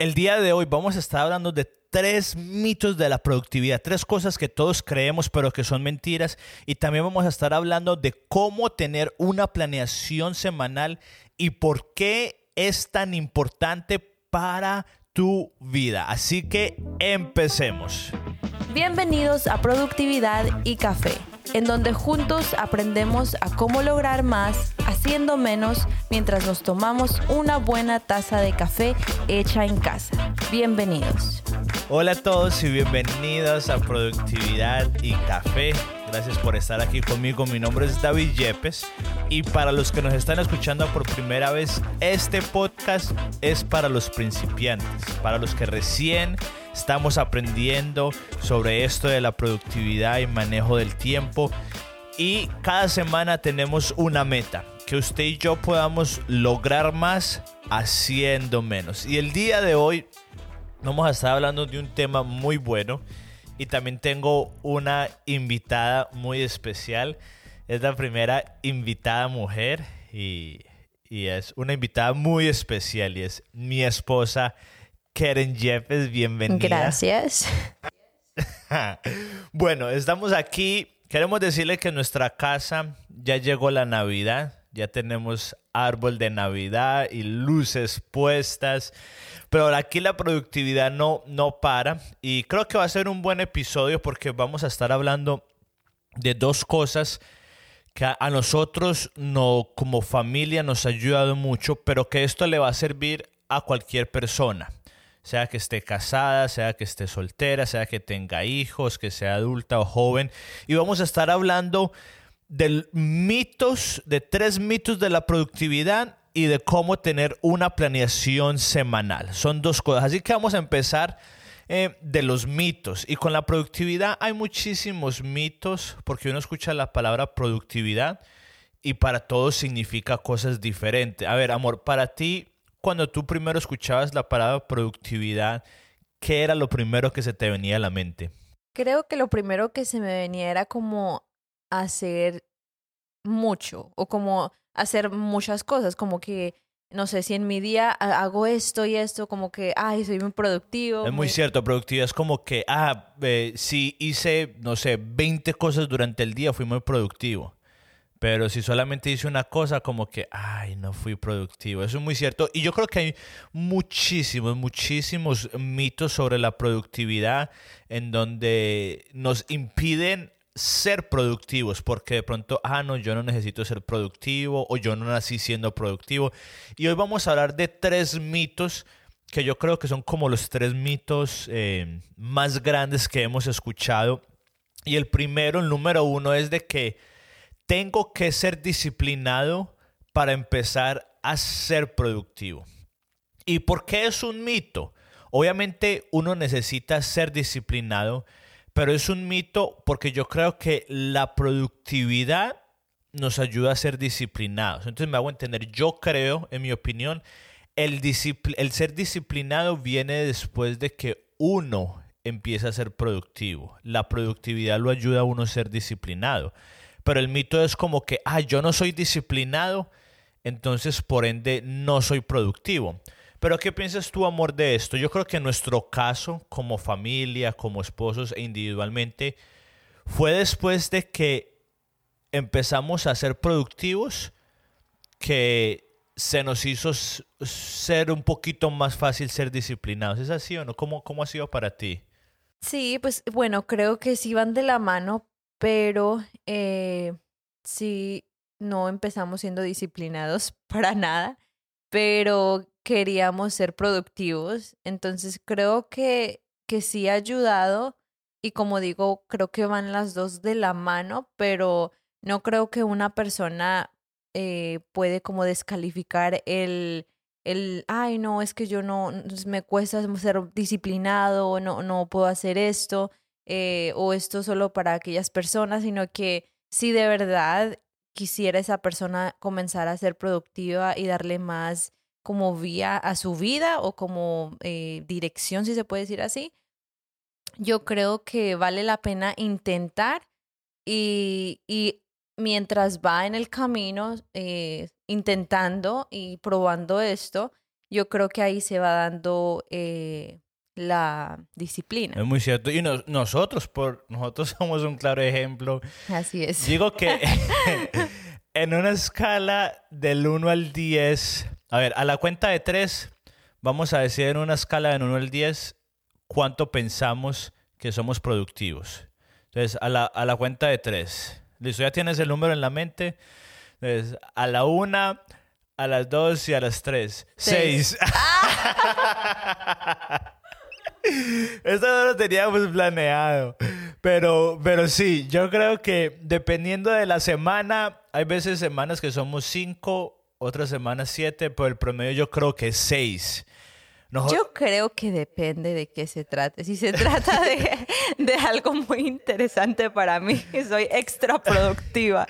El día de hoy vamos a estar hablando de tres mitos de la productividad, tres cosas que todos creemos pero que son mentiras y también vamos a estar hablando de cómo tener una planeación semanal y por qué es tan importante para tu vida. Así que empecemos. Bienvenidos a Productividad y Café, en donde juntos aprendemos a cómo lograr más haciendo menos mientras nos tomamos una buena taza de café hecha en casa. Bienvenidos. Hola a todos y bienvenidos a Productividad y Café. Gracias por estar aquí conmigo. Mi nombre es David Yepes y para los que nos están escuchando por primera vez, este podcast es para los principiantes, para los que recién estamos aprendiendo sobre esto de la productividad y manejo del tiempo. Y cada semana tenemos una meta, que usted y yo podamos lograr más haciendo menos. Y el día de hoy vamos a estar hablando de un tema muy bueno y también tengo una invitada muy especial. Es la primera invitada mujer y, y es una invitada muy especial y es mi esposa Karen Jeffes. Bienvenida. Gracias. bueno, estamos aquí. Queremos decirle que en nuestra casa ya llegó la Navidad ya tenemos árbol de Navidad y luces puestas, pero aquí la productividad no, no para y creo que va a ser un buen episodio porque vamos a estar hablando de dos cosas que a nosotros no, como familia nos ha ayudado mucho, pero que esto le va a servir a cualquier persona, sea que esté casada, sea que esté soltera, sea que tenga hijos, que sea adulta o joven, y vamos a estar hablando de mitos, de tres mitos de la productividad y de cómo tener una planeación semanal. Son dos cosas. Así que vamos a empezar eh, de los mitos. Y con la productividad hay muchísimos mitos porque uno escucha la palabra productividad y para todos significa cosas diferentes. A ver, amor, para ti, cuando tú primero escuchabas la palabra productividad, ¿qué era lo primero que se te venía a la mente? Creo que lo primero que se me venía era como hacer mucho o como hacer muchas cosas, como que no sé si en mi día hago esto y esto, como que, ay, soy muy productivo. Es muy, cierto, productividad es como que, ah, si hice, no sé, 20 cosas durante el día, fui muy productivo. Pero si solamente hice una cosa, como que, ay, no fui productivo. Eso es muy cierto. Y yo creo que hay muchísimos, muchísimos mitos sobre la productividad en donde nos impiden ser productivos, porque de pronto, ah, no, yo no necesito ser productivo o yo no nací siendo productivo. Y hoy vamos a hablar de tres mitos que yo creo que son como los tres mitos eh, más grandes que hemos escuchado. Y el primero, el número uno, es de que tengo que ser disciplinado para empezar a ser productivo. ¿Y por qué es un mito? Obviamente uno necesita ser disciplinado pero es un mito porque yo creo que la productividad nos ayuda a ser disciplinados. Entonces me hago entender, yo creo, en mi opinión, el, el ser disciplinado viene después de que uno empieza a ser productivo. La productividad lo ayuda a uno a ser disciplinado. Pero el mito es como que, ah, yo no soy disciplinado, entonces por ende no soy productivo. Pero ¿qué piensas tú, amor, de esto? Yo creo que en nuestro caso, como familia, como esposos e individualmente, fue después de que empezamos a ser productivos que se nos hizo ser un poquito más fácil ser disciplinados. ¿Es así o no? ¿Cómo, cómo ha sido para ti? Sí, pues bueno, creo que sí van de la mano, pero eh, sí no empezamos siendo disciplinados para nada, pero queríamos ser productivos. Entonces creo que, que sí ha ayudado y como digo, creo que van las dos de la mano, pero no creo que una persona eh, puede como descalificar el, el, ay, no, es que yo no, me cuesta ser disciplinado, no, no puedo hacer esto, eh, o esto solo para aquellas personas, sino que si de verdad quisiera esa persona comenzar a ser productiva y darle más como vía a su vida o como eh, dirección, si se puede decir así, yo creo que vale la pena intentar y, mientras va en el camino eh, intentando y probando esto, yo creo que ahí se va dando la disciplina. Es muy cierto. Y nosotros, por, nosotros somos un claro ejemplo. Así es. Digo que en una escala del 1 al 10, a ver, a la cuenta de 3, vamos a decir en una escala del 1 al 10, cuánto pensamos que somos productivos. Entonces, a la, a la cuenta de 3. Listo, ya tienes el número en la mente. Entonces, a la 1 a las 2 y a las 3. 6. Esto no lo teníamos planeado. Pero, pero sí, yo creo que dependiendo de la semana, hay veces semanas que somos 5, otras semanas 7, pero el promedio yo creo que es 6. Yo creo que depende de qué se trate. Si se trata de, de algo muy interesante para mí, soy extra productiva.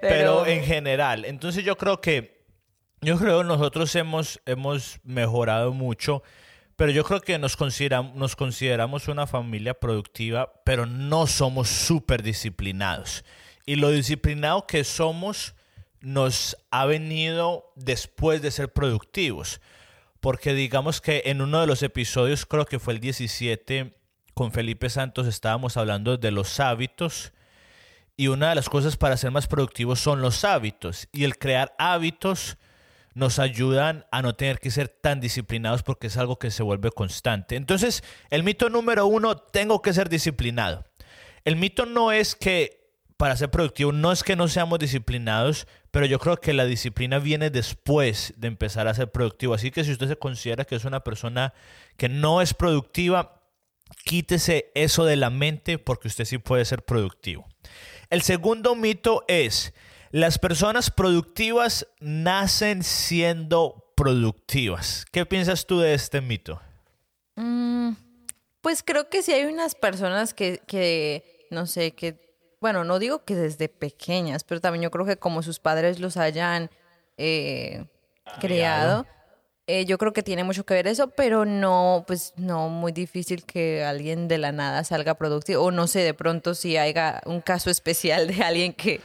Pero... pero... en general, entonces yo creo que yo creo nosotros hemos, hemos mejorado mucho, pero yo creo que nos, consideramos, una familia productiva, pero no somos súper disciplinados. Y lo disciplinado que somos nos ha venido después de ser productivos. Porque digamos que en uno de los episodios, creo que fue el 17, con Felipe Santos estábamos hablando de los hábitos. Y una de las cosas para ser más productivos son los hábitos. Y el crear hábitos nos ayudan a no tener que ser tan disciplinados porque es algo que se vuelve constante. Entonces, el mito número uno, tengo que ser disciplinado. El mito no es que para ser productivo, no es que no seamos disciplinados, pero yo creo que la disciplina viene después de empezar a ser productivo. Así que si usted se considera que es una persona que no es productiva, quítese eso de la mente porque usted sí puede ser productivo. El segundo mito es, las personas productivas nacen siendo productivas. ¿Qué piensas tú de este mito? Mm, pues creo que sí hay unas personas que, no sé, que, bueno, no digo que desde pequeñas, pero también yo creo que como sus padres los hayan eh, creado, eh, yo creo que tiene mucho que ver eso, pero no, pues no, muy difícil que alguien de la nada salga productivo. O no sé, de pronto si haya un caso especial de alguien que,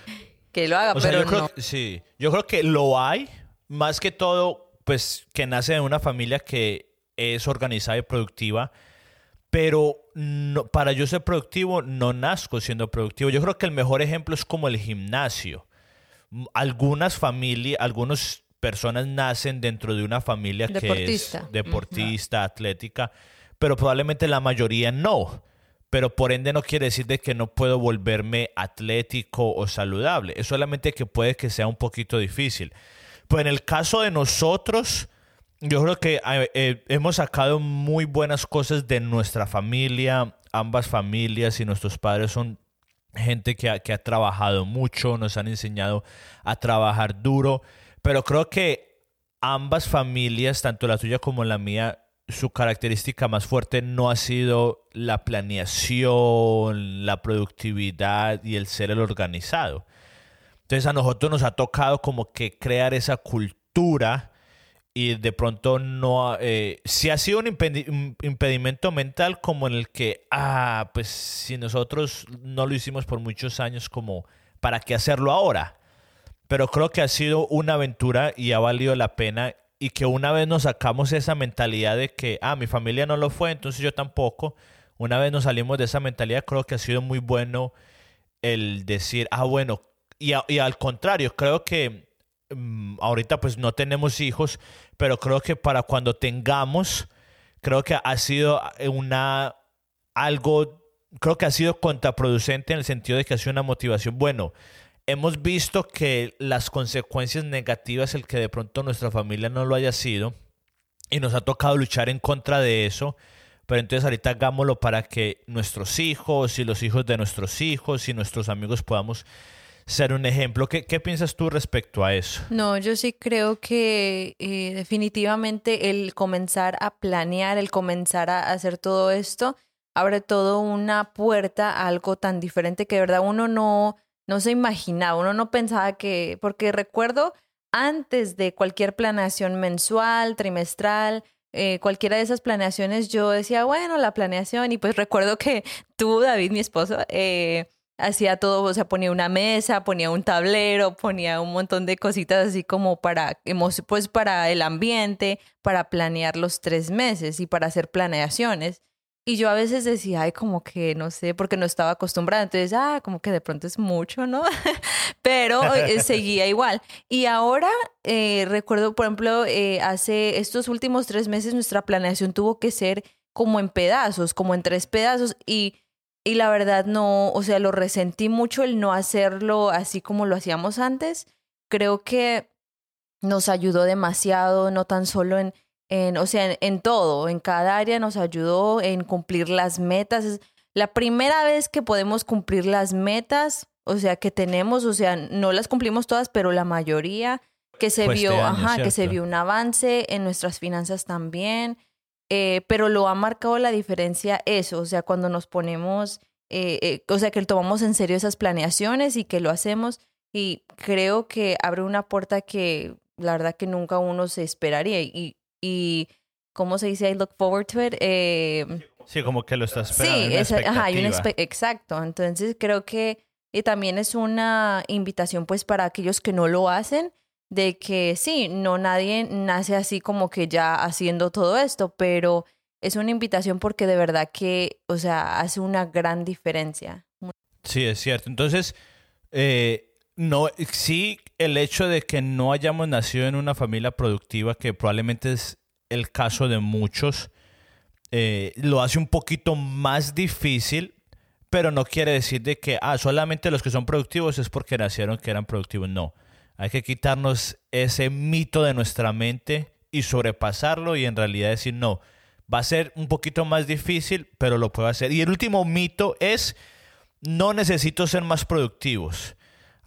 que lo haga, pero yo creo, Sí, yo creo que lo hay, más que todo, pues que nace de una familia que es organizada y productiva, pero no, para yo ser productivo no nazco siendo productivo. Yo creo que el mejor ejemplo es como el gimnasio. Algunas familias, algunas personas nacen dentro de una familia que es deportista, atlética, pero probablemente la mayoría no pero por ende no quiere decir de que no puedo volverme atlético o saludable. Es solamente que puede que sea un poquito difícil. Pues en el caso de nosotros, yo creo que eh, hemos sacado muy buenas cosas de nuestra familia. Ambas familias y nuestros padres son gente que ha, que ha trabajado mucho, nos han enseñado a trabajar duro. Pero creo que ambas familias, tanto la tuya como la mía, su característica más fuerte no ha sido la planeación, la productividad y el ser el organizado. Entonces a nosotros nos ha tocado como que crear esa cultura y de pronto no... Eh, si ha sido un, impedimento mental como en el que, ah, pues si nosotros no lo hicimos por muchos años, como, ¿para qué hacerlo ahora? Pero creo que ha sido una aventura y ha valido la pena y que una vez nos sacamos esa mentalidad de que, ah, mi familia no lo fue, entonces yo tampoco, una vez nos salimos de esa mentalidad, creo que ha sido muy bueno el decir, ah, bueno, y, al contrario, creo que mm, ahorita pues no tenemos hijos, pero creo que para cuando tengamos, creo que ha sido una, algo, creo que ha sido contraproducente en el sentido de que ha sido una motivación, bueno, hemos visto que las consecuencias negativas, el que de pronto nuestra familia no lo haya sido, y nos ha tocado luchar en contra de eso, pero entonces ahorita hagámoslo para que nuestros hijos y los hijos de nuestros hijos y nuestros amigos podamos ser un ejemplo. ¿Qué, qué piensas tú respecto a eso? No, yo sí creo que eh, definitivamente el comenzar a planear, el comenzar a hacer todo esto, abre todo una puerta a algo tan diferente que de verdad uno no no se imaginaba, uno no pensaba que, porque recuerdo antes de cualquier planeación mensual, trimestral, eh, cualquiera de esas planeaciones, yo decía, bueno, la planeación, y pues recuerdo que tú, David, mi esposo, eh, hacía todo, o sea, ponía una mesa, ponía un tablero, ponía un montón de cositas así como para, pues para el ambiente, para planear los tres meses y para hacer planeaciones. Y yo a veces decía, ay, como que no sé, porque no estaba acostumbrada. Entonces, ah, como que de pronto es mucho, ¿no? Pero eh, seguía igual. Y ahora eh, recuerdo, por ejemplo, eh, hace estos últimos tres meses nuestra planeación tuvo que ser como en pedazos, como en tres pedazos. Y, y la verdad no, o sea, lo resentí mucho el no hacerlo así como lo hacíamos antes. Creo que nos ayudó demasiado, no tan solo en en, o sea, en, todo, en cada área nos ayudó en cumplir las metas. Es la primera vez que podemos cumplir las metas, o sea, que tenemos, o sea, no las cumplimos todas, pero la mayoría que se vio, este ajá, que se vio un avance en nuestras finanzas también. Eh, pero lo ha marcado la diferencia eso, o sea, cuando nos ponemos, eh, eh, o sea, que tomamos en serio esas planeaciones y que lo hacemos y creo que abre una puerta que la verdad que nunca uno se esperaría y y ¿cómo se dice? I look forward to it. Eh, sí, como que lo estás esperando. Sí, ajá, hay una exacto. Entonces creo que y también es una invitación pues para aquellos que no lo hacen, de que sí, no nadie nace así como que ya haciendo todo esto, pero es una invitación porque de verdad que, o sea, hace una gran diferencia. Sí, es cierto. Entonces, eh, no, sí, el hecho de que no hayamos nacido en una familia productiva, que probablemente es el caso de muchos, eh, lo hace un poquito más difícil, pero no quiere decir de que, ah, solamente los que son productivos es porque nacieron que eran productivos. No, hay que quitarnos ese mito de nuestra mente y sobrepasarlo y en realidad decir, no, va a ser un poquito más difícil, pero lo puedo hacer. Y el último mito es, no necesito ser más productivos.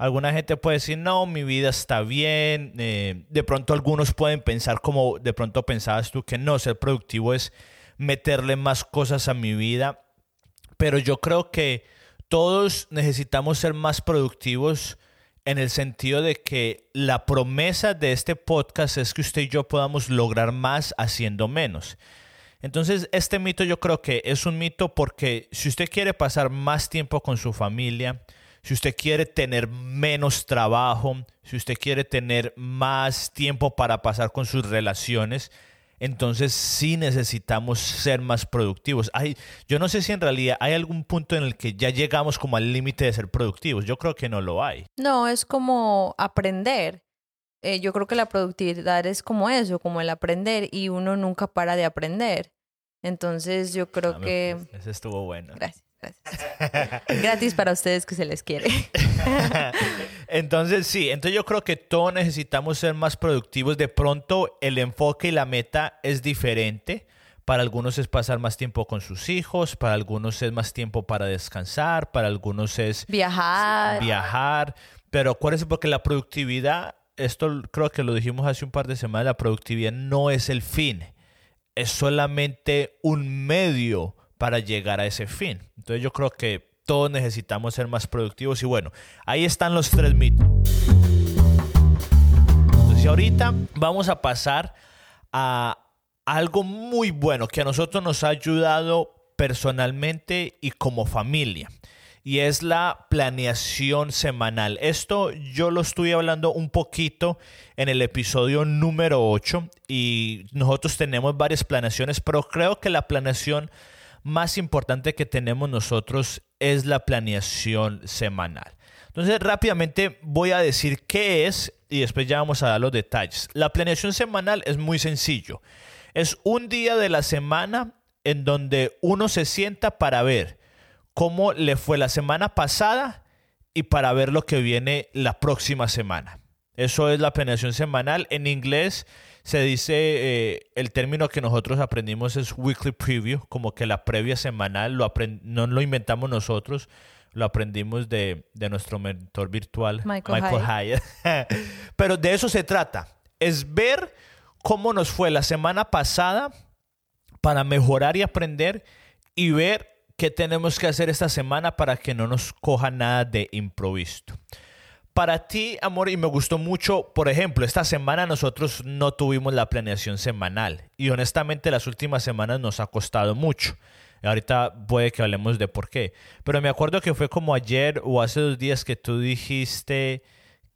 Alguna gente puede decir, no, mi vida está bien. Eh, de pronto algunos pueden pensar como de pronto pensabas tú que no, ser productivo es meterle más cosas a mi vida. Pero yo creo que todos necesitamos ser más productivos en el sentido de que la promesa de este podcast es que usted y yo podamos lograr más haciendo menos. Entonces, este mito yo creo que es un mito porque si usted quiere pasar más tiempo con su familia, si usted quiere tener menos trabajo, si usted quiere tener más tiempo para pasar con sus relaciones, entonces sí necesitamos ser más productivos. Hay, yo no sé si en realidad hay algún punto en el que ya llegamos como al límite de ser productivos. Yo creo que no lo hay. No, es como aprender. Eh, yo creo que la productividad es como eso, como el aprender y uno nunca para de aprender. Entonces yo creo que... Ese estuvo bueno. Gracias. Gratis para ustedes que se les quiere. entonces sí, entonces yo creo que todos necesitamos ser más productivos. De pronto el enfoque y la meta es diferente. Para algunos es pasar más tiempo con sus hijos, para algunos es más tiempo para descansar, para algunos es viajar. Viajar. Pero acuérdense porque la productividad, esto creo que lo dijimos hace un par de semanas, la productividad no es el fin, es solamente un medio para llegar a ese fin. Entonces yo creo que todos necesitamos ser más productivos y bueno, ahí están los tres mitos. Entonces ahorita vamos a pasar a algo muy bueno que a nosotros nos ha ayudado personalmente y como familia. Y es la planeación semanal. Esto yo lo estoy hablando un poquito en el episodio número 8 y nosotros tenemos varias planeaciones, pero creo que la planeación más importante que tenemos nosotros es la planeación semanal. Entonces rápidamente voy a decir qué es y después ya vamos a dar los detalles. La planeación semanal es muy sencillo. Es un día de la semana en donde uno se sienta para ver cómo le fue la semana pasada y para ver lo que viene la próxima semana. Eso es la planeación semanal. En inglés se dice, eh, el término que nosotros aprendimos es weekly preview, como que la previa semanal, lo no lo inventamos nosotros, lo aprendimos de, nuestro mentor virtual, Michael, Hyatt. Pero de eso se trata, es ver cómo nos fue la semana pasada para mejorar y aprender y ver qué tenemos que hacer esta semana para que no nos coja nada de improviso. Para ti, amor, y me gustó mucho, por ejemplo, esta semana nosotros no tuvimos la planeación semanal y honestamente las últimas semanas nos ha costado mucho. Ahorita puede que hablemos de por qué. Pero me acuerdo que fue como ayer o hace dos días que tú dijiste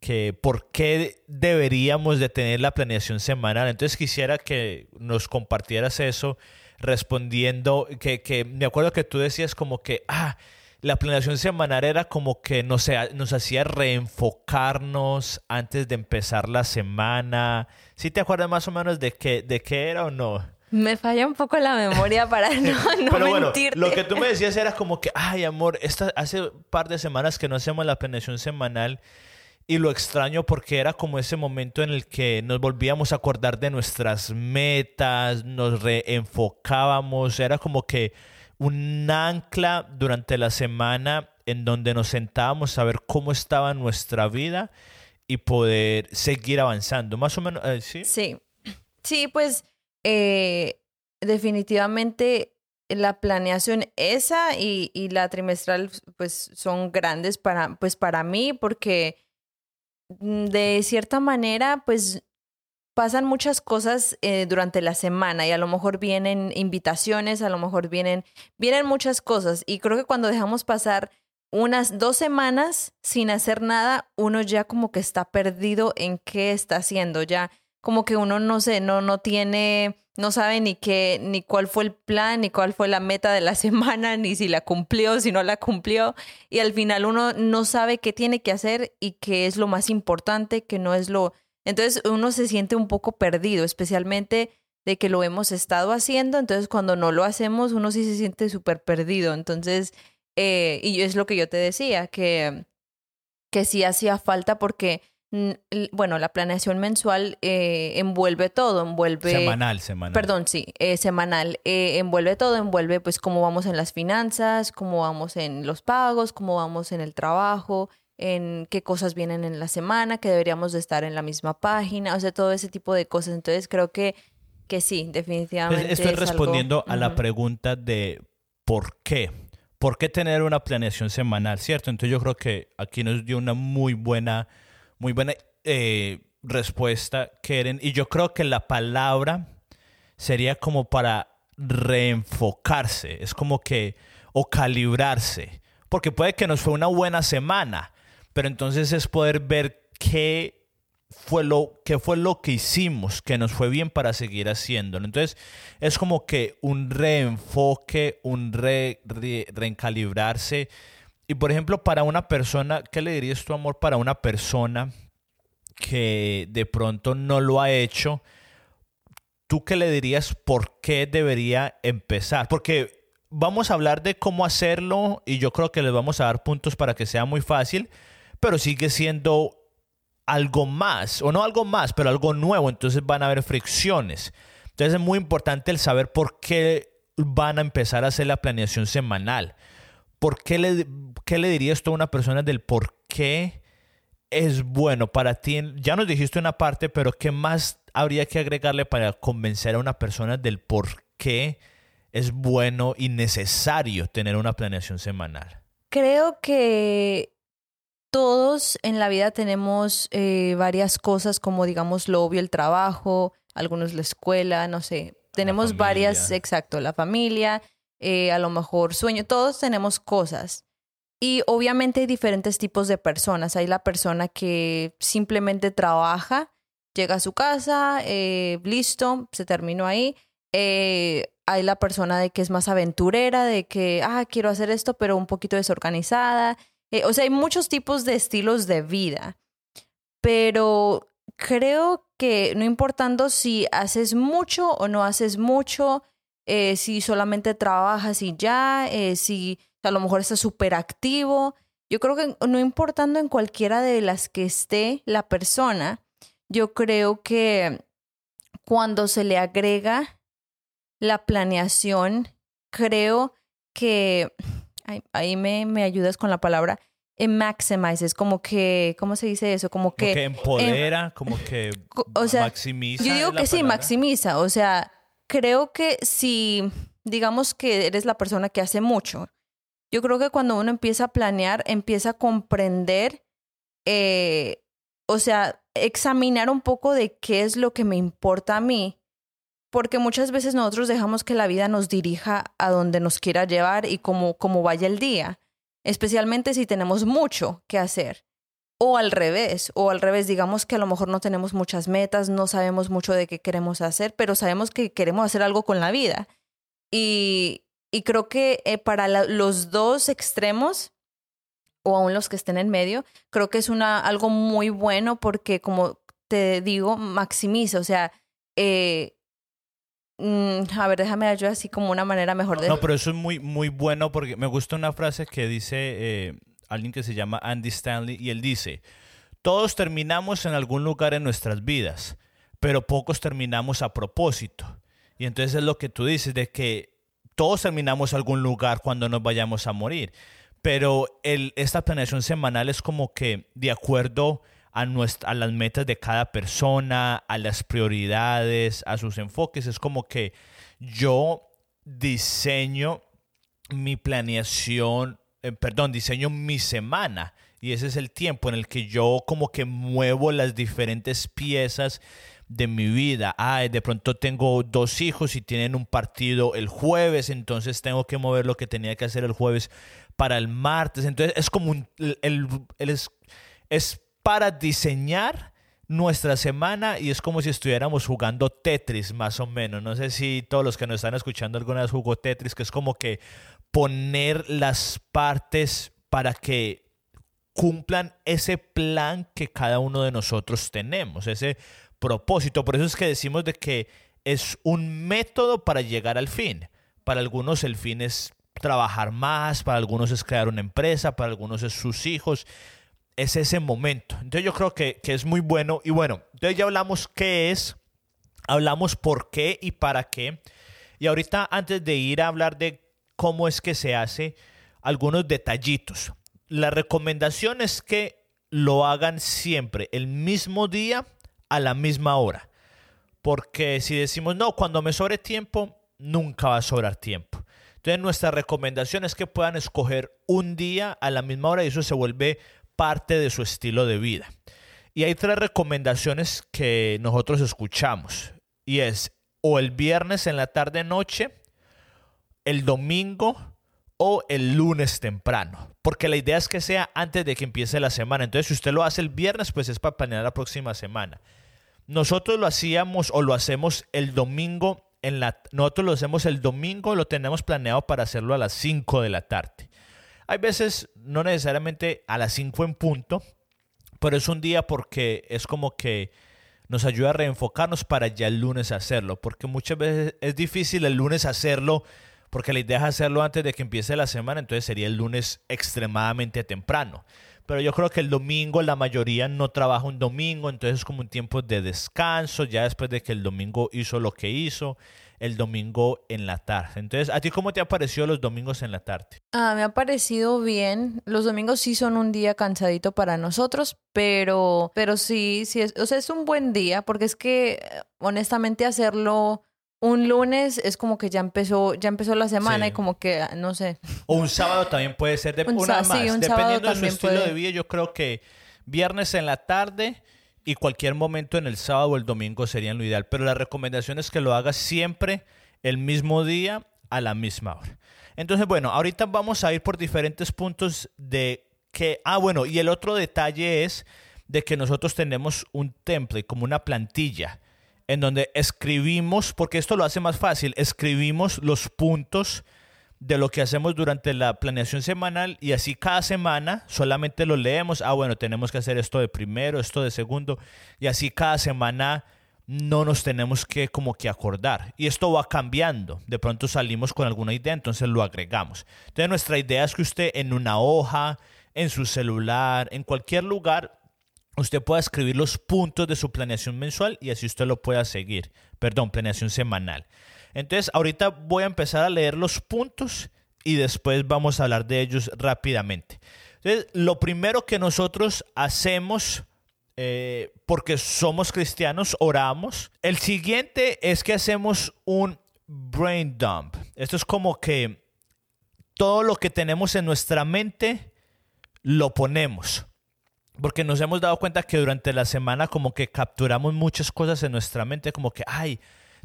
que por qué deberíamos de tener la planeación semanal. Entonces quisiera que nos compartieras eso respondiendo, que, que me acuerdo que tú decías como que, ah, la planeación semanal era como que nos, nos hacía reenfocarnos antes de empezar la semana. ¿Sí te acuerdas más o menos de qué, de qué era o no? Me falla un poco la memoria para no, no Pero bueno, lo que tú me decías era como que, ay amor, esta, hace un par de semanas que no hacemos la planeación semanal y lo extraño porque era como ese momento en el que nos volvíamos a acordar de nuestras metas, nos reenfocábamos, era como que un ancla durante la semana en donde nos sentábamos a ver cómo estaba nuestra vida y poder seguir avanzando. Más o menos, eh, ¿sí? Sí, sí, pues eh, definitivamente la planeación esa y, y, la trimestral pues son grandes para, pues para mí porque mm, de cierta manera pues pasan muchas cosas eh, durante la semana y a lo mejor vienen invitaciones, a lo mejor vienen, vienen muchas cosas. Y creo que cuando dejamos pasar unas dos semanas sin hacer nada, uno ya como que está perdido en qué está haciendo, ya como que uno no sé, no, no tiene, no sabe ni qué, ni cuál fue el plan, ni cuál fue la meta de la semana, ni si la cumplió, si no la cumplió, y al final uno no sabe qué tiene que hacer y qué es lo más importante, que no es lo entonces uno se siente un poco perdido, especialmente de que lo hemos estado haciendo, entonces cuando no lo hacemos uno sí se siente súper perdido. Entonces, eh, y es lo que yo te decía, que, que sí hacía falta porque, bueno, la planeación mensual eh, envuelve todo, envuelve... Semanal, semanal. Perdón, sí, eh, semanal, envuelve todo, envuelve pues cómo vamos en las finanzas, cómo vamos en los pagos, cómo vamos en el trabajo, en qué cosas vienen en la semana, que deberíamos de estar en la misma página, o sea, todo ese tipo de cosas. Entonces creo que, que sí, definitivamente. Estoy respondiendo a la pregunta de por qué. ¿Por qué tener una planeación semanal? ¿Cierto? Entonces yo creo que aquí nos dio una muy buena, muy buena eh, respuesta, Keren. Y yo creo que la palabra sería como para reenfocarse. Es como que, o calibrarse. Porque puede que nos fue una buena semana, pero entonces es poder ver qué fue lo, qué fue lo que hicimos, que nos fue bien para seguir haciéndolo. Entonces es como que un reenfoque, un re, reencalibrarse. Y por ejemplo, para una persona, ¿qué le dirías tu amor para una persona que de pronto no lo ha hecho? ¿Tú qué le dirías por qué debería empezar? Porque vamos a hablar de cómo hacerlo y yo creo que les vamos a dar puntos para que sea muy fácil pero sigue siendo algo más, o no algo más, pero algo nuevo, entonces van a haber fricciones. Entonces es muy importante el saber por qué van a empezar a hacer la planeación semanal. ¿Por qué le, qué le dirías tú a una persona del por qué es bueno para ti? Ya nos dijiste una parte, pero ¿qué más habría que agregarle para convencer a una persona del por qué es bueno y necesario tener una planeación semanal? Creo que todos en la vida tenemos eh, varias cosas como digamos lo obvio, el trabajo, algunos la escuela, no sé. Tenemos varias, exacto, la familia, eh, a lo mejor sueño, todos tenemos cosas. Y obviamente hay diferentes tipos de personas. Hay la persona que simplemente trabaja, llega a su casa, eh, listo, se terminó ahí. hay la persona de que es más aventurera, de que, ah, quiero hacer esto, pero un poquito desorganizada. Eh, o sea, hay muchos tipos de estilos de vida, pero creo que no importando si haces mucho o no haces mucho, eh, si solamente trabajas y ya, eh, si a lo mejor estás súper activo, yo creo que no importando en cualquiera de las que esté la persona, yo creo que cuando se le agrega la planeación, creo que ahí, me, me, ayudas con la palabra, en maximize, como que, ¿cómo se dice eso? Como que... que empodera, como que o sea, maximiza. Yo digo que sí, maximiza. O sea, creo que si, digamos que eres la persona que hace mucho, yo creo que cuando uno empieza a planear, empieza a comprender, eh, o sea, examinar un poco de qué es lo que me importa a mí porque muchas veces nosotros dejamos que la vida nos dirija a donde nos quiera llevar y como, como vaya el día, especialmente si tenemos mucho que hacer. O al revés, o al revés, digamos que a lo mejor no tenemos muchas metas, no sabemos mucho de qué queremos hacer, pero sabemos que queremos hacer algo con la vida. Y, y creo que eh, para los dos extremos, o aún los que estén en medio, creo que es una, algo muy bueno porque, como te digo, maximiza, o sea, eh, mm, a ver, déjame ayudar así como una manera mejor de... No, pero eso es muy, muy bueno porque me gusta una frase que dice eh, alguien que se llama Andy Stanley y él dice, todos terminamos en algún lugar en nuestras vidas, pero pocos terminamos a propósito. Y entonces es lo que tú dices, de que todos terminamos en algún lugar cuando nos vayamos a morir pero esta planeación semanal es como que de acuerdo a, nuestra, a las metas de cada persona, a las prioridades, a sus enfoques. Es como que yo diseño mi planeación, eh, perdón, diseño mi semana. Y ese es el tiempo en el que yo como que muevo las diferentes piezas de mi vida. Ah, de pronto tengo dos hijos y tienen un partido el jueves, entonces tengo que mover lo que tenía que hacer el jueves para el martes. Entonces es como un, el, es, es para diseñar nuestra semana y es como si estuviéramos jugando Tetris más o menos. No sé si todos los que nos están escuchando alguna vez jugó Tetris, que es como que poner las partes para que cumplan ese plan que cada uno de nosotros tenemos, ese propósito. Por eso es que decimos de que es un método para llegar al fin. Para algunos el fin es trabajar más, para algunos es crear una empresa, para algunos es sus hijos. Es ese momento. Entonces yo creo que, que es muy bueno. Y bueno, entonces ya hablamos qué es, hablamos por qué y para qué. Y ahorita antes de ir a hablar de cómo es que se hace, algunos detallitos. La recomendación es que lo hagan siempre el mismo día a la misma hora. Porque si decimos, no, cuando me sobre tiempo, nunca va a sobrar tiempo. Entonces nuestra recomendación es que puedan escoger un día a la misma hora y eso se vuelve parte de su estilo de vida. Y hay tres recomendaciones que nosotros escuchamos y es o el viernes en la tarde noche, el domingo o el lunes temprano. Porque la idea es que sea antes de que empiece la semana. Entonces, si usted lo hace el viernes, pues es para planear la próxima semana. Nosotros lo hacíamos o lo hacemos el domingo en la nosotros lo hacemos el domingo, lo tenemos planeado para hacerlo a las 5 de la tarde. Hay veces no necesariamente a las 5 en punto, pero es un día porque es como que nos ayuda a reenfocarnos para ya el lunes hacerlo, porque muchas veces es difícil el lunes hacerlo porque la idea es hacerlo antes de que empiece la semana, entonces sería el lunes extremadamente temprano. Pero yo creo que el domingo la mayoría no trabaja un domingo, entonces es como un tiempo de descanso, ya después de que el domingo hizo lo que hizo, el domingo en la tarde. Entonces, ¿a ti cómo te ha parecido los domingos en la tarde? Ah, me ha parecido bien. Los domingos sí son un día cansadito para nosotros, pero, pero sí, sí, es, o sea, es un buen día, porque es que honestamente hacerlo un lunes es como que ya empezó, ya empezó la semana y como que, no sé. O un sábado también puede ser, de, una más. Dependiendo de su estilo de vida, yo creo que viernes en la tarde y cualquier momento en el sábado o el domingo serían lo ideal. Pero la recomendación es que lo hagas siempre el mismo día a la misma hora. Entonces, bueno, ahorita vamos a ir por diferentes puntos de que, ah, bueno, y el otro detalle es de que nosotros tenemos un template, como una plantilla en donde escribimos, porque esto lo hace más fácil, escribimos los puntos de lo que hacemos durante la planeación semanal y así cada semana solamente lo leemos, ah bueno, tenemos que hacer esto de primero, esto de segundo y así cada semana no nos tenemos que como que acordar y esto va cambiando, de pronto salimos con alguna idea, entonces lo agregamos. Entonces nuestra idea es que usted en una hoja, en su celular, en cualquier lugar usted pueda escribir los puntos de su planeación mensual y así usted lo pueda seguir. Perdón, planeación semanal. Entonces, ahorita voy a empezar a leer los puntos y después vamos a hablar de ellos rápidamente. Entonces, lo primero que nosotros hacemos, eh, porque somos cristianos, oramos. El siguiente es que hacemos un brain dump. Esto es como que todo lo que tenemos en nuestra mente lo ponemos porque nos hemos dado cuenta que durante la semana como que capturamos muchas cosas en nuestra mente, como que, ay,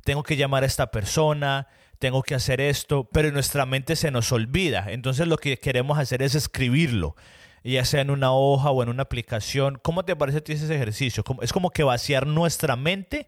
tengo que llamar a esta persona, tengo que hacer esto, pero nuestra mente se nos olvida. Entonces lo que queremos hacer es escribirlo, ya sea en una hoja o en una aplicación. ¿Cómo te parece a ti ese ejercicio? Es como que vaciar nuestra mente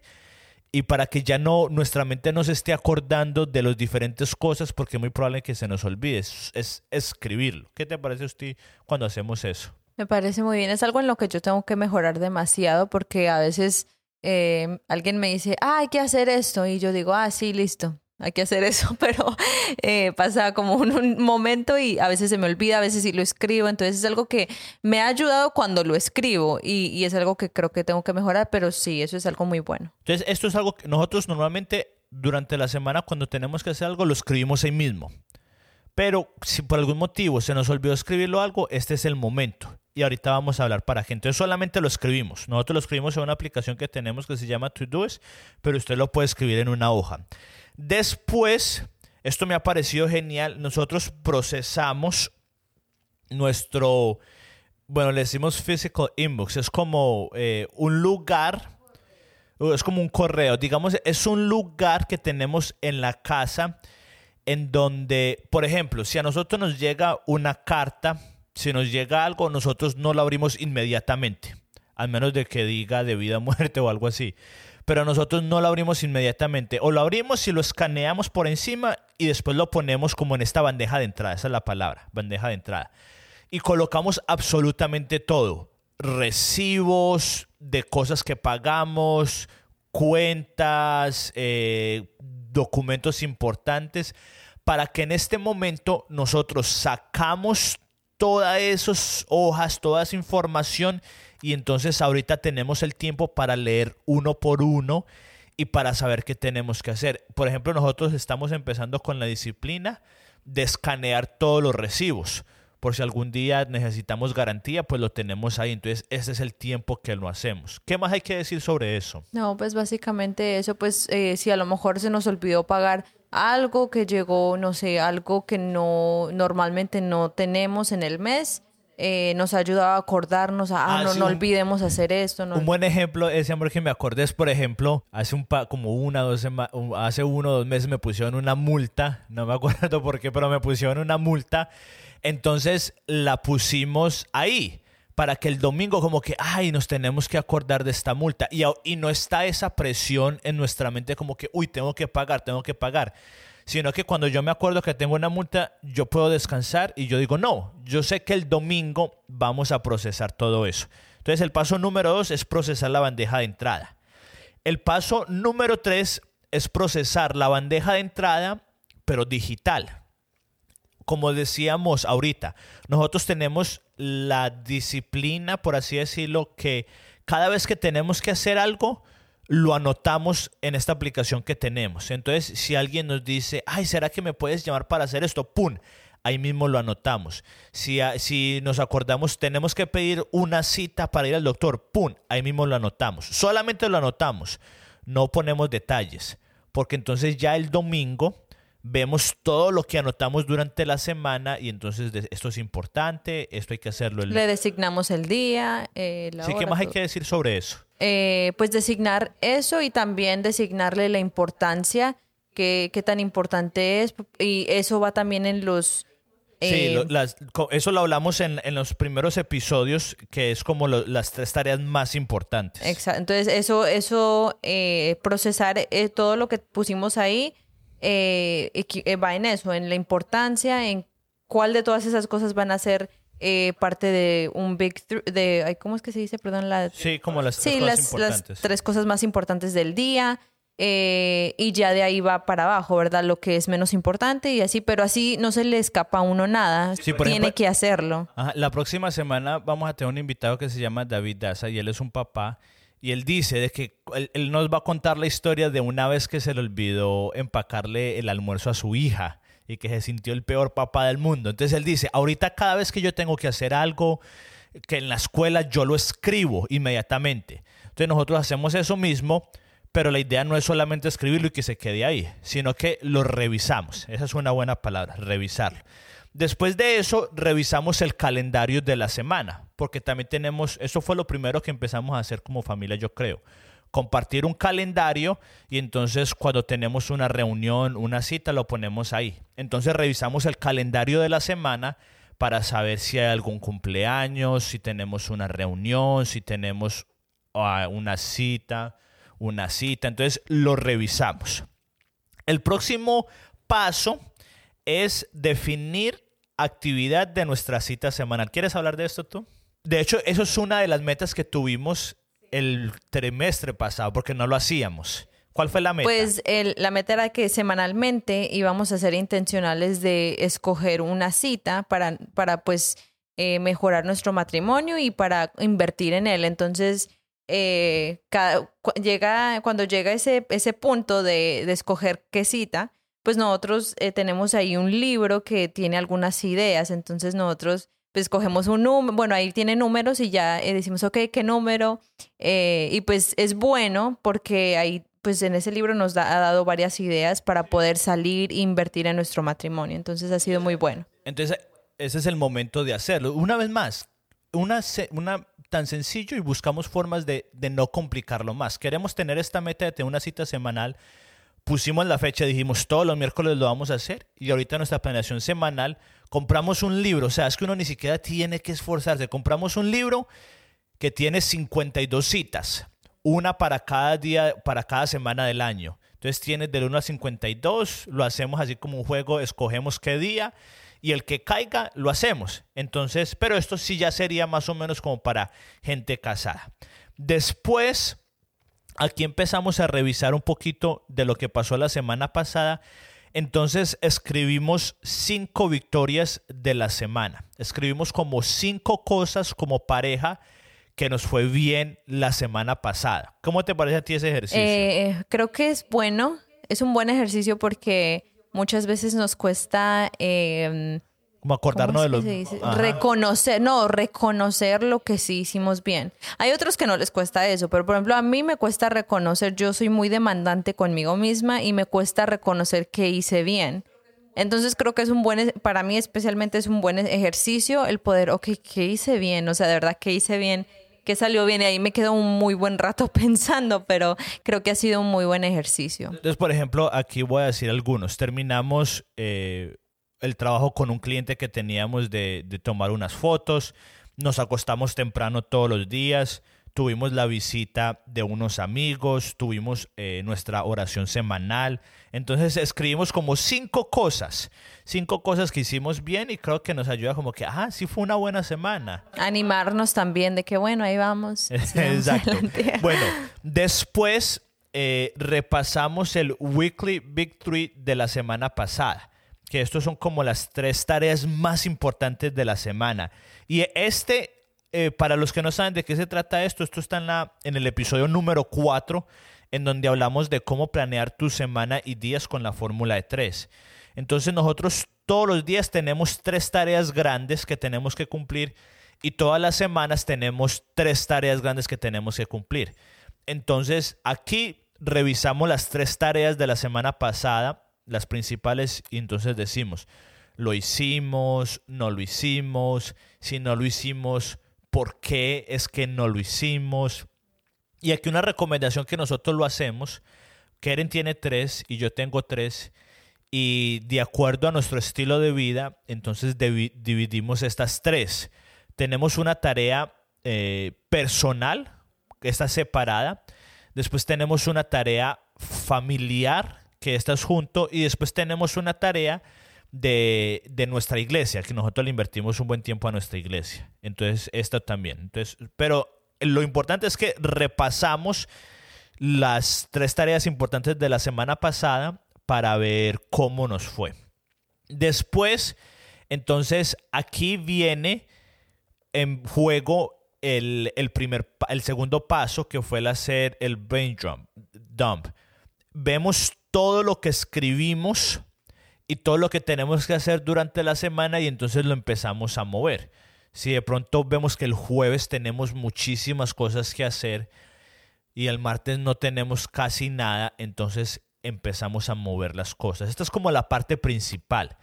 y para que ya no nuestra mente no se esté acordando de las diferentes cosas porque es muy probable que se nos olvide, es, escribirlo. ¿Qué te parece a usted cuando hacemos eso? Me parece muy bien, es algo en lo que yo tengo que mejorar demasiado porque a veces eh, alguien me dice, ah, hay que hacer esto y yo digo, ah, sí, listo, hay que hacer eso, pero eh, pasa como un, momento y a veces se me olvida, a veces sí lo escribo, entonces es algo que me ha ayudado cuando lo escribo y, y, es algo que creo que tengo que mejorar, pero sí, eso es algo muy bueno. Entonces, esto es algo que nosotros normalmente durante la semana cuando tenemos que hacer algo lo escribimos ahí mismo, pero si por algún motivo se nos olvidó escribirlo algo, este es el momento. Y ahorita vamos a hablar para gente. Entonces solamente lo escribimos. Nosotros lo escribimos en una aplicación que tenemos que se llama Todoist, pero usted lo puede escribir en una hoja. Después, esto me ha parecido genial, nosotros procesamos nuestro, bueno, le decimos physical inbox, es como eh, un lugar, es como un correo, digamos, es un lugar que tenemos en la casa en donde, por ejemplo, si a nosotros nos llega una carta, si nos llega algo, nosotros no la abrimos inmediatamente, al menos de que diga de vida, muerte o algo así pero nosotros no lo abrimos inmediatamente. O lo abrimos y lo escaneamos por encima y después lo ponemos como en esta bandeja de entrada. Esa es la palabra, bandeja de entrada. Y colocamos absolutamente todo. Recibos de cosas que pagamos, cuentas, eh, documentos importantes, para que en este momento nosotros sacamos todas esas hojas, toda esa información y entonces ahorita tenemos el tiempo para leer uno por uno y para saber qué tenemos que hacer. Por ejemplo, nosotros estamos empezando con la disciplina de escanear todos los recibos. Por si algún día necesitamos garantía, pues lo tenemos ahí. Entonces, ese es el tiempo que lo hacemos. ¿Qué más hay que decir sobre eso? No, pues básicamente eso, pues eh, si a lo mejor se nos olvidó pagar algo que llegó, no sé, algo que no normalmente no tenemos en el mes, eh, nos ha ayudado a acordarnos, a, ah, ah, no, no olvidemos hacer esto. Un buen ejemplo, ese amor que me acordé es, por ejemplo, hace un pa como una, dos hace uno o dos meses me pusieron una multa, no me acuerdo por qué, pero me pusieron una multa, entonces la pusimos ahí para que el domingo como que, ay, nos tenemos que acordar de esta multa y, y no está esa presión en nuestra mente como que, uy, tengo que pagar, tengo que pagar sino que cuando yo me acuerdo que tengo una multa, yo puedo descansar y yo digo, no, yo sé que el domingo vamos a procesar todo eso. Entonces el paso número dos es procesar la bandeja de entrada. El paso número tres es procesar la bandeja de entrada, pero digital. Como decíamos ahorita, nosotros tenemos la disciplina, por así decirlo, que cada vez que tenemos que hacer algo, lo anotamos en esta aplicación que tenemos. Entonces, si alguien nos dice, ay, ¿será que me puedes llamar para hacer esto? ¡Pum! Ahí mismo lo anotamos. Si, si nos acordamos, tenemos que pedir una cita para ir al doctor, ¡pum! Ahí mismo lo anotamos. Solamente lo anotamos, no ponemos detalles, porque entonces ya el domingo vemos todo lo que anotamos durante la semana y entonces esto es importante, esto hay que hacerlo. El... Le designamos el día, eh, la Sí, ¿qué más hay que decir sobre eso? Eh, pues designar eso y también designarle la importancia, qué, qué tan importante es y eso va también en los... sí, eh, eso lo hablamos en, en, los primeros episodios, que es como las tres tareas más importantes. Exacto, entonces eso, eso procesar todo lo que pusimos ahí eh, eh, va en eso, en la importancia, en cuál de todas esas cosas van a ser eh, parte de un big de ¿cómo es que se dice? Perdón, la, sí, como las tres cosas importantes. las tres cosas más importantes del día. y ya de ahí va para abajo, ¿verdad? Lo que es menos importante y así, pero así no se le escapa a uno nada. Tiene que hacerlo. la próxima semana vamos a tener un invitado que se llama David Daza y él es un papá y él dice de que él, nos va a contar la historia de una vez que se le olvidó empacarle el almuerzo a su hija y que se sintió el peor papá del mundo. Entonces él dice, ahorita cada vez que yo tengo que hacer algo que en la escuela yo lo escribo inmediatamente. Entonces nosotros hacemos eso mismo, pero la idea no es solamente escribirlo y que se quede ahí, sino que lo revisamos. Esa es una buena palabra, revisarlo. Después de eso, revisamos el calendario de la semana, porque también tenemos, eso fue lo primero que empezamos a hacer como familia, yo creo. compartir un calendario y entonces cuando tenemos una reunión, una cita, lo ponemos ahí. Entonces revisamos el calendario de la semana para saber si hay algún cumpleaños, si tenemos una reunión, si tenemos ah, una cita, una cita. Entonces lo revisamos. El próximo paso es definir actividad de nuestra cita semanal. ¿Quieres hablar de esto tú? De hecho, eso es una de las metas que tuvimos el trimestre pasado, porque no lo hacíamos. ¿Cuál fue la meta? Pues la meta era que semanalmente íbamos a ser intencionales de escoger una cita para, para pues eh, mejorar nuestro matrimonio y para invertir en él. Entonces, eh, llega, cuando llega ese, ese punto de, de escoger qué cita, pues nosotros eh, tenemos ahí un libro que tiene algunas ideas. Entonces nosotros pues cogemos un número, bueno, ahí tiene números y ya decimos, ok, ¿qué número? y pues es bueno porque ahí pues en ese libro nos ha dado varias ideas para poder salir e invertir en nuestro matrimonio. Entonces ha sido muy bueno. Entonces, ese es el momento de hacerlo. Una vez más, una, una tan sencillo y buscamos formas de, de no complicarlo más. Queremos tener esta meta de tener una cita semanal. Pusimos la fecha, dijimos todos los miércoles lo vamos a hacer y ahorita nuestra planeación semanal compramos un libro, o sea, es que uno ni siquiera tiene que esforzarse, compramos un libro que tiene 52 citas una para cada día, para cada semana del año. Entonces tienes del 1 al 52, lo hacemos así como un juego, escogemos qué día y el que caiga lo hacemos. Entonces, pero esto sí ya sería más o menos como para gente casada. Después, aquí empezamos a revisar un poquito de lo que pasó la semana pasada. Entonces escribimos cinco victorias de la semana. Escribimos como cinco cosas como pareja que nos fue bien la semana pasada. ¿Cómo te parece a ti ese ejercicio? Eh, creo que es bueno, es un buen ejercicio porque muchas veces nos cuesta... Eh, como acordarnos de los... Reconocer, no, reconocer lo que sí hicimos bien. Hay otros que no les cuesta eso, pero por ejemplo a mí me cuesta reconocer, yo soy muy demandante conmigo misma y me cuesta reconocer que hice bien. Entonces creo que es un buen, para mí especialmente es un buen ejercicio el poder, ok, ¿qué hice bien? O sea, de verdad, ¿qué hice bien? que salió bien y ahí me quedo un muy buen rato pensando, pero creo que ha sido un muy buen ejercicio. Entonces, por ejemplo, aquí voy a decir algunos. Terminamos eh, el trabajo con un cliente que teníamos de, de tomar unas fotos, nos acostamos temprano todos los días, tuvimos la visita de unos amigos, tuvimos eh, nuestra oración semanal. Entonces escribimos como cinco cosas, cinco cosas que hicimos bien y creo que nos ayuda como que, ah, sí fue una buena semana. Animarnos también de que, bueno, ahí vamos. Exacto. bueno, después eh, repasamos el Weekly Victory de la semana pasada que estos son como las tres tareas más importantes de la semana. Y este eh, para los que no saben de qué se trata esto, esto está en, la, en el episodio número 4, en donde hablamos de cómo planear tu semana y días con la fórmula de 3. Entonces nosotros todos los días tenemos tres tareas grandes que tenemos que cumplir y todas las semanas tenemos tres tareas grandes que tenemos que cumplir. Entonces aquí revisamos las tres tareas de la semana pasada, las principales, y entonces decimos, lo hicimos, no lo hicimos, si no lo hicimos, por qué es que no lo hicimos. Y aquí una recomendación que nosotros lo hacemos, Keren tiene tres y yo tengo tres, y de acuerdo a nuestro estilo de vida, entonces dividimos estas tres. Tenemos una tarea eh, personal, que está separada, después tenemos una tarea familiar, que está junto, y después tenemos una tarea de, nuestra iglesia, que nosotros le invertimos un buen tiempo a nuestra iglesia. Entonces, esto también. Entonces, pero lo importante es que repasamos las tres tareas importantes de la semana pasada para ver cómo nos fue. Después, entonces, aquí viene en juego el, primer, el segundo paso, que fue el hacer el brain dump. Vemos todo lo que escribimos y todo lo que tenemos que hacer durante la semana y entonces lo empezamos a mover. Si de pronto vemos que el jueves tenemos muchísimas cosas que hacer y el martes no tenemos casi nada, entonces empezamos a mover las cosas. Esta es como la parte principal,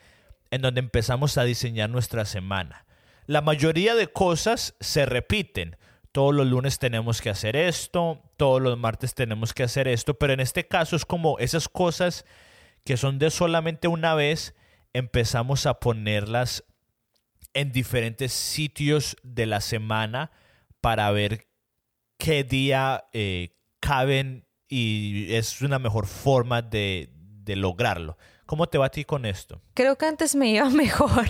en donde empezamos a diseñar nuestra semana. La mayoría de cosas se repiten. Todos los lunes tenemos que hacer esto, todos los martes tenemos que hacer esto, pero en este caso es como esas cosas que son de solamente una vez, empezamos a ponerlas en diferentes sitios de la semana para ver qué día eh, caben y es una mejor forma de, de lograrlo. ¿Cómo te va a ti con esto? Creo que antes me iba mejor.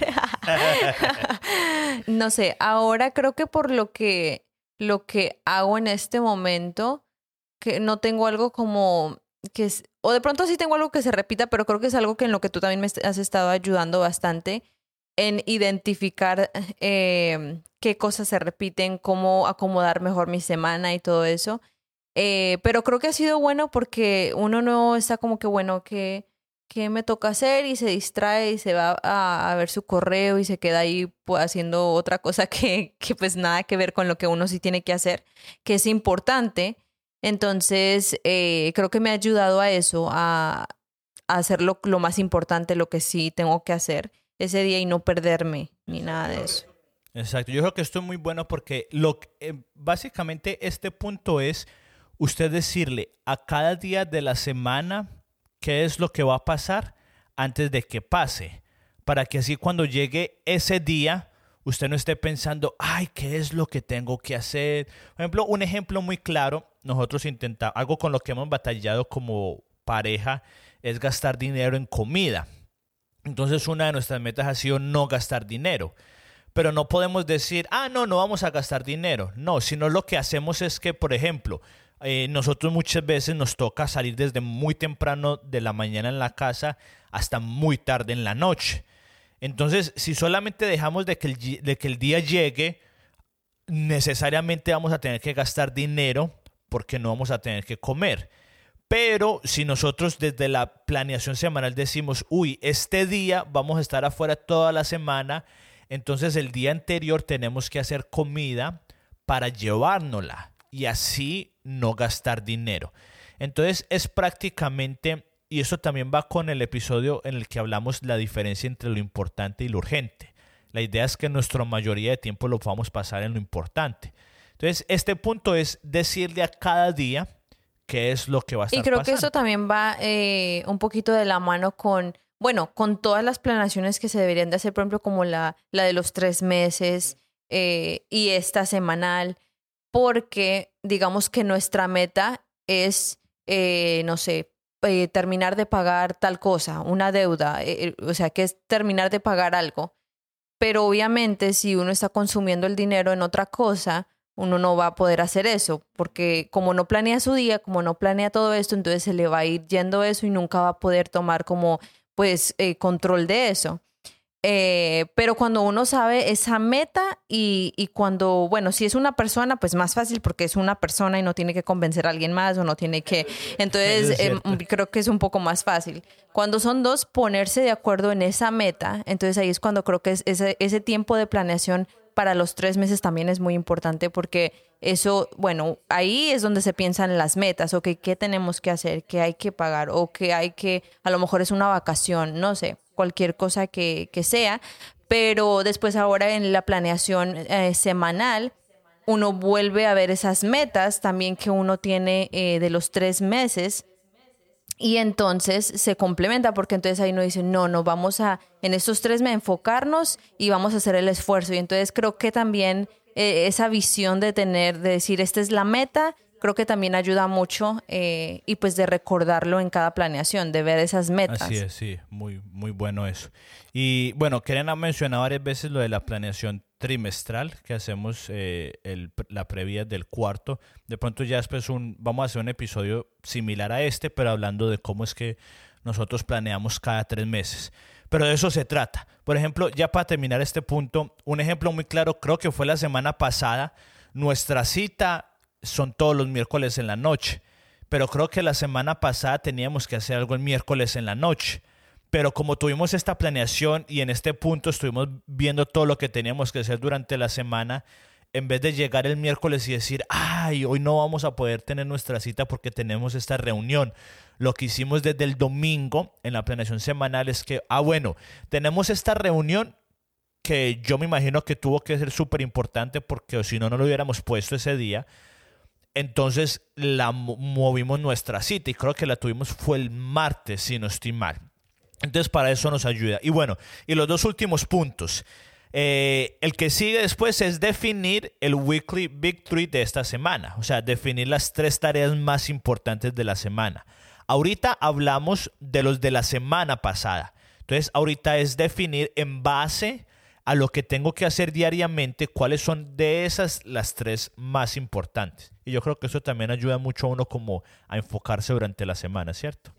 no sé, ahora creo que por lo que lo que hago en este momento, que no tengo algo como que o de pronto sí tengo algo que se repita, pero creo que es algo que en lo que tú también me has estado ayudando bastante en identificar eh, qué cosas se repiten, cómo acomodar mejor mi semana y todo eso. Eh, pero creo que ha sido bueno porque uno no está como que, bueno, que qué me toca hacer y se distrae y se va a, ver su correo y se queda ahí pues, haciendo otra cosa que, que, pues nada que ver con lo que uno sí tiene que hacer, que es importante. Entonces, eh, creo que me ha ayudado a eso, a, a hacer lo, más importante, lo que sí tengo que hacer ese día y no perderme ni nada de eso. Exacto, yo creo que esto es muy bueno porque lo, eh, básicamente este punto es usted decirle a cada día de la semana, qué es lo que va a pasar antes de que pase, para que así cuando llegue ese día, usted no esté pensando, ay, ¿qué es lo que tengo que hacer? Por ejemplo, un ejemplo muy claro, nosotros intentamos, algo con lo que hemos batallado como pareja, es gastar dinero en comida. Entonces una de nuestras metas ha sido no gastar dinero. Pero no podemos decir, ah, no, no vamos a gastar dinero. No, sino lo que hacemos es que, por ejemplo, eh, nosotros muchas veces nos toca salir desde muy temprano de la mañana en la casa hasta muy tarde en la noche. Entonces, si solamente dejamos de que el, de que el día llegue, necesariamente vamos a tener que gastar dinero porque no vamos a tener que comer. Pero si nosotros desde la planeación semanal decimos, uy, este día vamos a estar afuera toda la semana, entonces el día anterior tenemos que hacer comida para llevárnosla y así no gastar dinero. Entonces es prácticamente, y eso también va con el episodio en el que hablamos la diferencia entre lo importante y lo urgente. La idea es que nuestra mayoría de tiempo lo vamos a pasar en lo importante. Entonces, este punto es decirle a cada día qué es lo que va a estar Y creo que eso también va eh, un poquito de la mano con, bueno, con todas las planeaciones que se deberían de hacer, por ejemplo, como la, la de los tres meses eh, y esta semanal porque digamos que nuestra meta es, eh, no sé, eh, terminar de pagar tal cosa, una deuda, eh, o sea, que es terminar de pagar algo. Pero obviamente si uno está consumiendo el dinero en otra cosa, uno no va a poder hacer eso, porque como no planea su día, como no planea todo esto, entonces se le va a ir yendo eso y nunca va a poder tomar como pues control de eso. Eh, pero cuando uno sabe esa meta y, y, cuando, bueno, si es una persona, pues más fácil porque es una persona y no tiene que convencer a alguien más o no tiene que... Entonces, em, creo que es un poco más fácil. Cuando son dos, ponerse de acuerdo en esa meta, entonces ahí es cuando creo que ese, ese tiempo de planeación para los tres meses también es muy importante porque eso, bueno, ahí es donde se piensan las metas, o que qué tenemos que hacer, qué hay que pagar, o que hay que, a lo mejor es una vacación, no sé cualquier cosa que, sea, pero después ahora en la planeación eh, semanal, uno vuelve a ver esas metas también que uno tiene eh, de los tres meses y entonces se complementa porque entonces ahí uno dice, no, no, vamos a en estos tres meses enfocarnos y vamos a hacer el esfuerzo. Y entonces creo que también eh, esa visión de tener, de decir, esta es la meta creo que también ayuda mucho eh, y pues de recordarlo en cada planeación, de ver esas metas. Así es, sí, muy, muy bueno eso. Y bueno, querían mencionar varias veces lo de la planeación trimestral que hacemos eh, la previa del cuarto. De pronto ya después un, vamos a hacer un episodio similar a este, pero hablando de cómo es que nosotros planeamos cada tres meses. Pero de eso se trata. Por ejemplo, ya para terminar este punto, un ejemplo muy claro, creo que fue la semana pasada, nuestra cita son todos los miércoles en la noche. Pero creo que la semana pasada teníamos que hacer algo el miércoles en la noche. Pero como tuvimos esta planeación y en este punto estuvimos viendo todo lo que teníamos que hacer durante la semana, en vez de llegar el miércoles y decir, ay, hoy no vamos a poder tener nuestra cita porque tenemos esta reunión. Lo que hicimos desde el domingo en la planeación semanal es que, ah, bueno, tenemos esta reunión que yo me imagino que tuvo que ser súper importante porque si no, no lo hubiéramos puesto ese día entonces la movimos nuestra cita y creo que la tuvimos fue el martes, si no estoy mal. Entonces para eso nos ayuda. Y bueno, y los dos últimos puntos. Eh, el que sigue después es definir el weekly victory de esta semana, o sea, definir las tres tareas más importantes de la semana. Ahorita hablamos de los de la semana pasada. Entonces, ahorita es definir en base a lo que tengo que hacer diariamente cuáles son de esas las tres más importantes. Y yo creo que eso también ayuda mucho a uno como a enfocarse durante la semana, ¿cierto?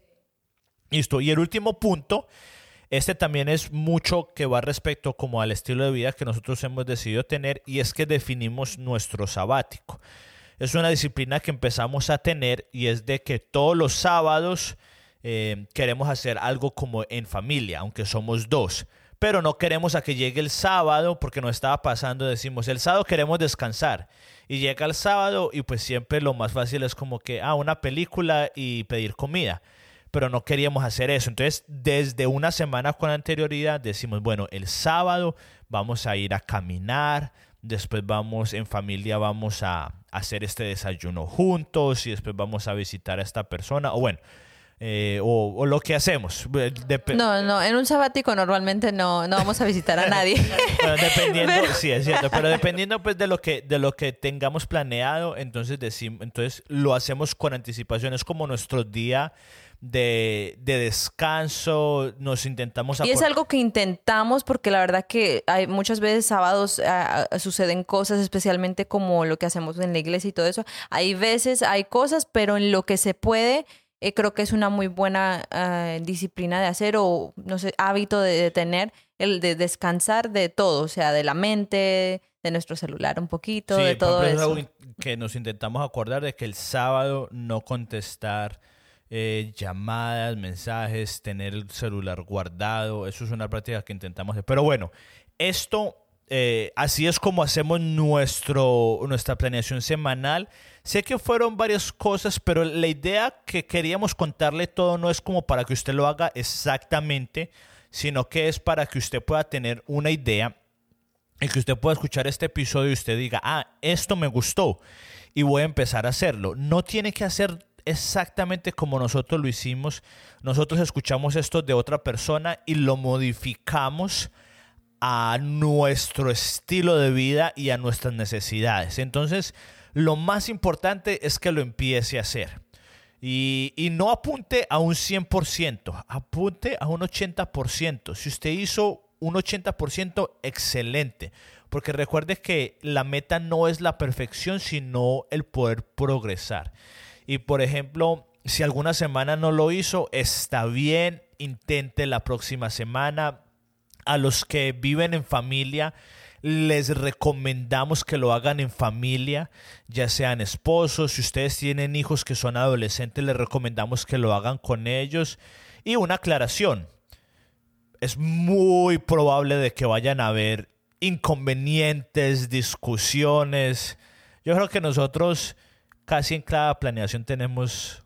Listo. Y el último punto este también es mucho que va respecto como al estilo de vida que nosotros hemos decidido tener y es que definimos nuestro sabático. Es una disciplina que empezamos a tener y es de que todos los sábados eh, queremos hacer algo como en familia, aunque somos dos. Pero no queremos a que llegue el sábado porque nos estaba pasando, decimos, el sábado queremos descansar. Y llega el sábado y pues siempre lo más fácil es como que, ah, una película y pedir comida pero no queríamos hacer eso. Entonces, desde una semana con anterioridad decimos, bueno, el sábado vamos a ir a caminar, después vamos en familia, vamos a hacer este desayuno juntos y después vamos a visitar a esta persona, o bueno, eh, o, lo que hacemos. no, no, en un sabático normalmente no, no vamos a visitar a nadie. dependiendo, sí, es cierto, pero dependiendo pues de lo que, de lo que tengamos planeado, entonces, decimos, entonces lo hacemos con anticipación, es como nuestro día de, descanso, nos intentamos... Y es algo que intentamos porque la verdad que hay muchas veces sábados suceden cosas, especialmente como lo que hacemos en la iglesia y todo eso. Hay veces, hay cosas, pero en lo que se puede, eh, creo que es una muy buena ah, disciplina de hacer o, no sé, hábito de, tener, el de descansar de todo, o sea, de la mente, de nuestro celular un poquito, de todo eso. que nos intentamos acordar de que el sábado no contestar eh, llamadas, mensajes, tener el celular guardado. Eso es una práctica que intentamos hacer. Pero bueno, esto, eh, así es como hacemos nuestro, nuestra planeación semanal. Sé que fueron varias cosas, pero la idea que queríamos contarle todo no es como para que usted lo haga exactamente, sino que es para que usted pueda tener una idea y que usted pueda escuchar este episodio y usted diga, ah, esto me gustó y voy a empezar a hacerlo. No tiene que hacer exactamente como nosotros lo hicimos. Nosotros escuchamos esto de otra persona y lo modificamos a nuestro estilo de vida y a nuestras necesidades. Entonces, lo más importante es que lo empiece a hacer. Y, y, no apunte a un 100%, apunte a un 80%. Si usted hizo un 80%, excelente. Porque recuerde que la meta no es la perfección, sino el poder progresar. Y por ejemplo, si alguna semana no lo hizo, está bien, intente la próxima semana. A los que viven en familia, les recomendamos que lo hagan en familia, ya sean esposos, si ustedes tienen hijos que son adolescentes, les recomendamos que lo hagan con ellos. Y una aclaración, es muy probable de que vayan a haber inconvenientes, discusiones. Yo creo que nosotros casi en cada planeación tenemos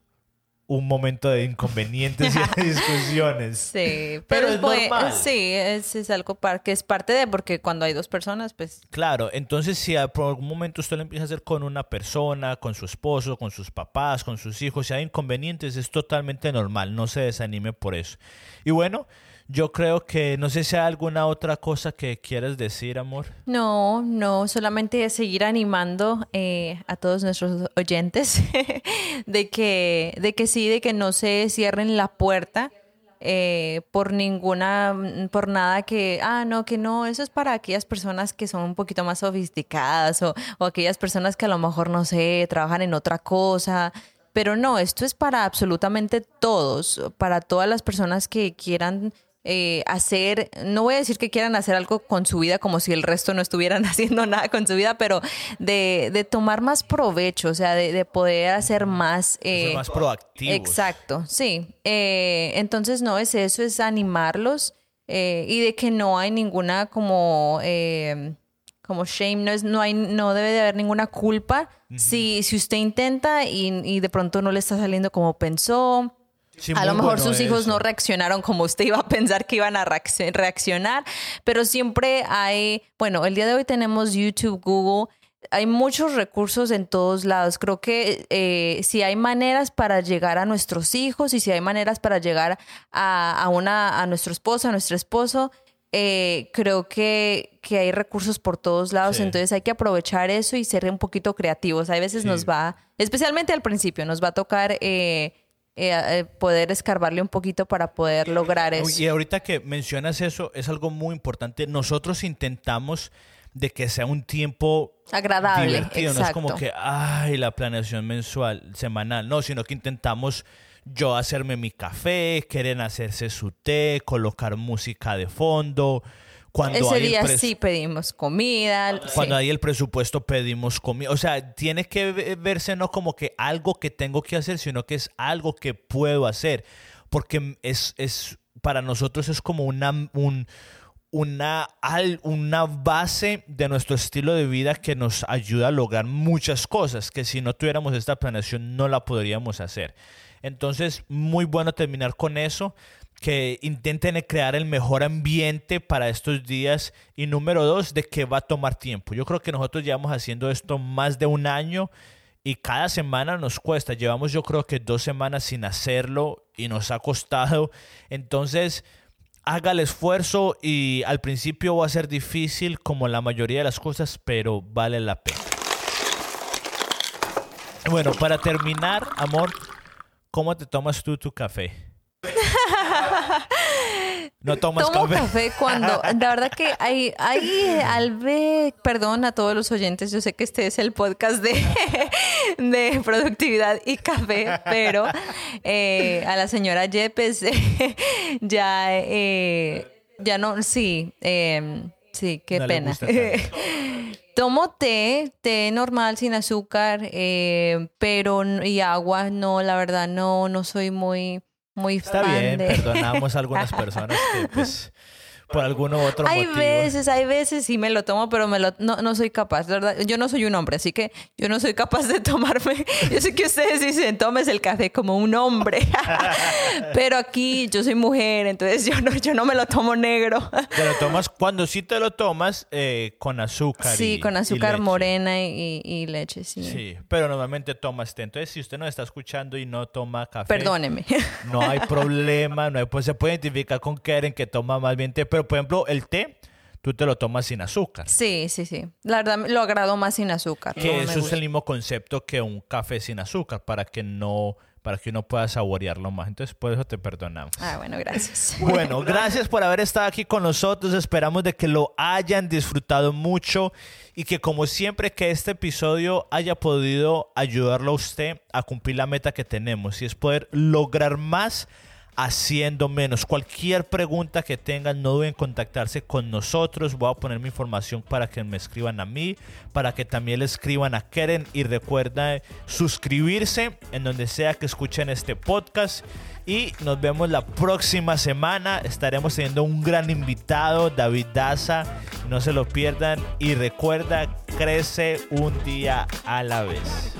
un momento de inconvenientes y de discusiones. Sí, pero, es normal. Sí, es, algo que es parte de, porque cuando hay dos personas, pues... Claro, entonces si por algún momento usted lo empieza a hacer con una persona, con su esposo, con sus papás, con sus hijos, si hay inconvenientes, es totalmente normal, no se desanime por eso. Y bueno, yo creo que no sé si hay alguna otra cosa que quieras decir, amor. No, no, solamente seguir animando eh, a todos nuestros oyentes de que, de que sí, de que no se cierren la puerta. Eh, por ninguna, por nada que, ah, no, que no, eso es para aquellas personas que son un poquito más sofisticadas o, o aquellas personas que a lo mejor, no sé, trabajan en otra cosa, pero no, esto es para absolutamente todos, para todas las personas que quieran eh, hacer, no voy a decir que quieran hacer algo con su vida como si el resto no estuvieran haciendo nada con su vida, pero de, de tomar más provecho, o sea, de, poder hacer más... Eh, más proactivos. Exacto, sí. Eh, entonces, no es eso, es animarlos y de que no hay ninguna como como shame, no, es, no, hay, no debe de haber ninguna culpa si, si usted intenta y, y, de pronto no le está saliendo como pensó a lo mejor sus hijos no reaccionaron como usted iba a pensar que iban a reaccionar, pero siempre hay, bueno, el día de hoy tenemos YouTube, Google, hay muchos recursos en todos lados. Creo que eh, si hay maneras para llegar a nuestros hijos y si hay maneras para llegar a, una, a nuestro esposo, a nuestro esposo, eh, creo que, que, hay recursos por todos lados, entonces hay que aprovechar eso y ser un poquito creativos. A veces nos va, especialmente al principio, nos va a tocar eh, poder escarbarle un poquito para poder lograr eso. Y ahorita que mencionas eso, es algo muy importante. Nosotros intentamos de que sea un tiempo agradable. Divertido. No es como que, ay, la planeación mensual, semanal. No, sino que intentamos yo hacerme mi café, quieren hacerse su té, colocar música de fondo. Cuando Ese día sí pedimos comida. Cuando hay el presupuesto pedimos comida. O sea, tiene que verse no como que algo que tengo que hacer, sino que es algo que puedo hacer. Porque es, es para nosotros es como una, un, una, una base de nuestro estilo de vida que nos ayuda a lograr muchas cosas que si no tuviéramos esta planeación no la podríamos hacer. Entonces, muy bueno terminar con eso, que intenten crear el mejor ambiente para estos días y número dos, de que va a tomar tiempo. Yo creo que nosotros llevamos haciendo esto más de un año y cada semana nos cuesta. Llevamos yo creo que dos semanas sin hacerlo y nos ha costado. Entonces, haga el esfuerzo y al principio va a ser difícil como la mayoría de las cosas, pero vale la pena. Bueno, para terminar, amor, ¿cómo te tomas tú tu café? No tomas Tomo café. cuando, la verdad que hay, hay al ver, perdón a todos los oyentes, yo sé que este es el podcast de, de productividad y café, pero eh, a la señora Yepes ya, eh, ya no, sí, em, sí, qué pena. Tomo té, té normal sin azúcar, eh, pero y agua, no, la verdad no, no soy muy muy Está bien, perdonamos a algunas personas que pues por alguno otro hay veces, hay veces sí me lo tomo, pero me lo, no, no soy capaz, ¿verdad? Yo no soy un hombre, así que yo no soy capaz de tomarme. Yo sé que ustedes dicen, tomes el café como un hombre, pero aquí yo soy mujer, entonces yo no, yo no me lo tomo negro. Te lo tomas, cuando sí te lo tomas, eh, con azúcar. Sí, con azúcar morena y, leche, sí. Sí, pero normalmente tomas té. Entonces, si usted no está escuchando y no toma café, perdóneme. No hay problema, no hay, pues se puede identificar con Karen que toma más bien té, pero por ejemplo, el té, tú te lo tomas sin azúcar. Sí, sí, sí. La verdad lo agrado más sin azúcar. Que eso es el mismo concepto que un café sin azúcar, para que no para que uno pueda saborearlo más. Entonces, por eso te perdonamos. Ah, bueno, gracias. Bueno, gracias por haber estado aquí con nosotros. Esperamos de que lo hayan disfrutado mucho y que como siempre que este episodio haya podido ayudarlo a usted a cumplir la meta que tenemos y es poder lograr más haciendo menos. Cualquier pregunta que tengan, no deben contactarse con nosotros. Voy a poner mi información para que me escriban a mí, para que también le escriban a Keren y recuerda suscribirse en donde sea que escuchen este podcast. Y nos vemos la próxima semana. Estaremos teniendo un gran invitado, David Daza. No se lo pierdan. Y recuerda, crece un día a la vez.